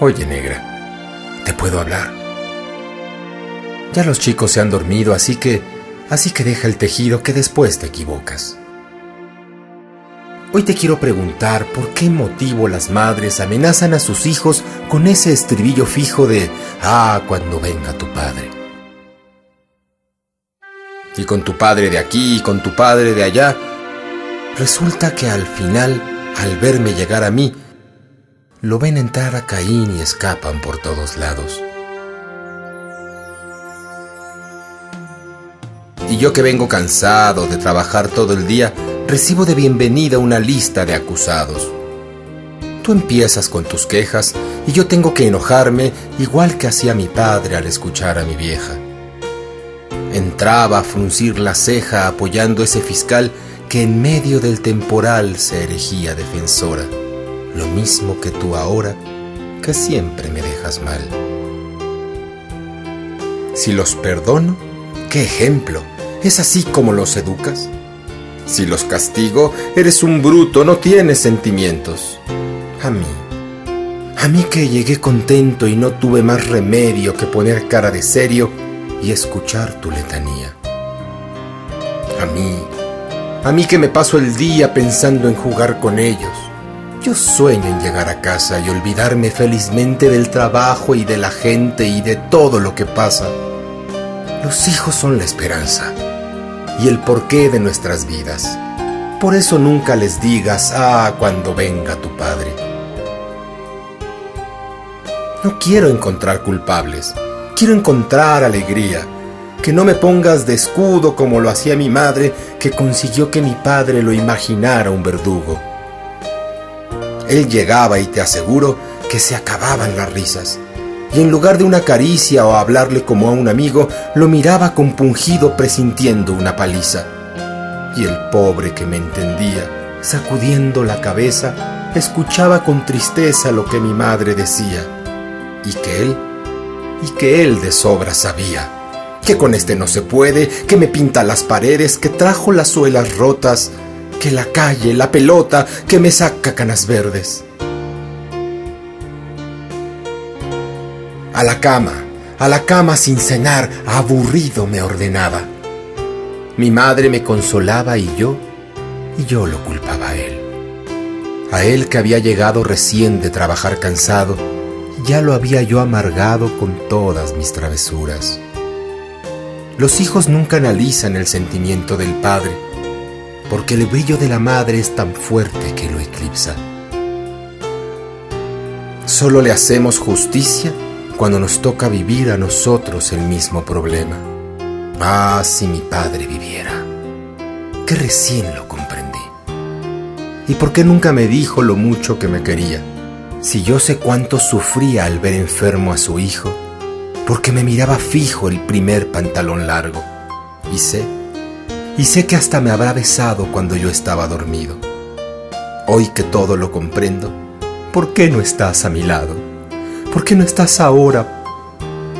Oye, negra, ¿te puedo hablar? Ya los chicos se han dormido, así que, así que deja el tejido que después te equivocas. Hoy te quiero preguntar por qué motivo las madres amenazan a sus hijos con ese estribillo fijo de, ah, cuando venga tu padre. Y con tu padre de aquí y con tu padre de allá, resulta que al final, al verme llegar a mí, lo ven entrar a Caín y escapan por todos lados. Y yo que vengo cansado de trabajar todo el día, recibo de bienvenida una lista de acusados. Tú empiezas con tus quejas y yo tengo que enojarme igual que hacía mi padre al escuchar a mi vieja. Entraba a fruncir la ceja apoyando ese fiscal que en medio del temporal se erigía defensora, lo mismo que tú ahora, que siempre me dejas mal. Si los perdono, qué ejemplo, ¿Es así como los educas? Si los castigo, eres un bruto, no tienes sentimientos. A mí, a mí que llegué contento y no tuve más remedio que poner cara de serio y escuchar tu letanía. A mí, a mí que me paso el día pensando en jugar con ellos. Yo sueño en llegar a casa y olvidarme felizmente del trabajo y de la gente y de todo lo que pasa. Los hijos son la esperanza y el porqué de nuestras vidas. Por eso nunca les digas, ah, cuando venga tu padre. No quiero encontrar culpables, quiero encontrar alegría. Que no me pongas de escudo como lo hacía mi madre, que consiguió que mi padre lo imaginara un verdugo. Él llegaba y te aseguro que se acababan las risas y en lugar de una caricia o hablarle como a un amigo, lo miraba compungido presintiendo una paliza. Y el pobre que me entendía, sacudiendo la cabeza, escuchaba con tristeza lo que mi madre decía, y que él, y que él de sobra sabía, que con este no se puede, que me pinta las paredes, que trajo las suelas rotas, que la calle, la pelota, que me saca canas verdes. A la cama, a la cama sin cenar, aburrido me ordenaba. Mi madre me consolaba y yo, y yo lo culpaba a él. A él que había llegado recién de trabajar cansado, ya lo había yo amargado con todas mis travesuras. Los hijos nunca analizan el sentimiento del padre, porque el brillo de la madre es tan fuerte que lo eclipsa. Solo le hacemos justicia cuando nos toca vivir a nosotros el mismo problema. Ah, si mi padre viviera, que recién lo comprendí. ¿Y por qué nunca me dijo lo mucho que me quería? Si yo sé cuánto sufría al ver enfermo a su hijo, porque me miraba fijo el primer pantalón largo. Y sé, y sé que hasta me habrá besado cuando yo estaba dormido. Hoy que todo lo comprendo, ¿por qué no estás a mi lado? ¿Por qué no estás ahora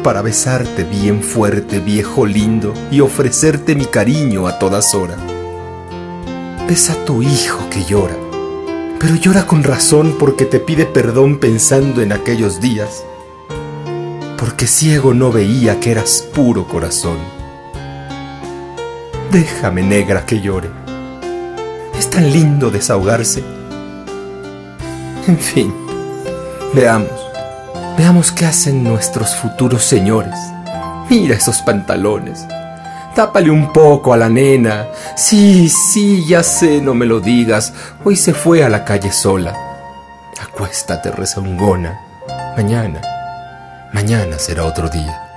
para besarte bien fuerte, viejo lindo, y ofrecerte mi cariño a todas horas? Besa a tu hijo que llora, pero llora con razón porque te pide perdón pensando en aquellos días, porque ciego no veía que eras puro corazón. Déjame, negra, que llore. Es tan lindo desahogarse. En fin, veamos. Veamos qué hacen nuestros futuros señores. Mira esos pantalones. Tápale un poco a la nena. Sí, sí, ya sé, no me lo digas. Hoy se fue a la calle sola. Acuéstate, rezongona. Mañana, mañana será otro día.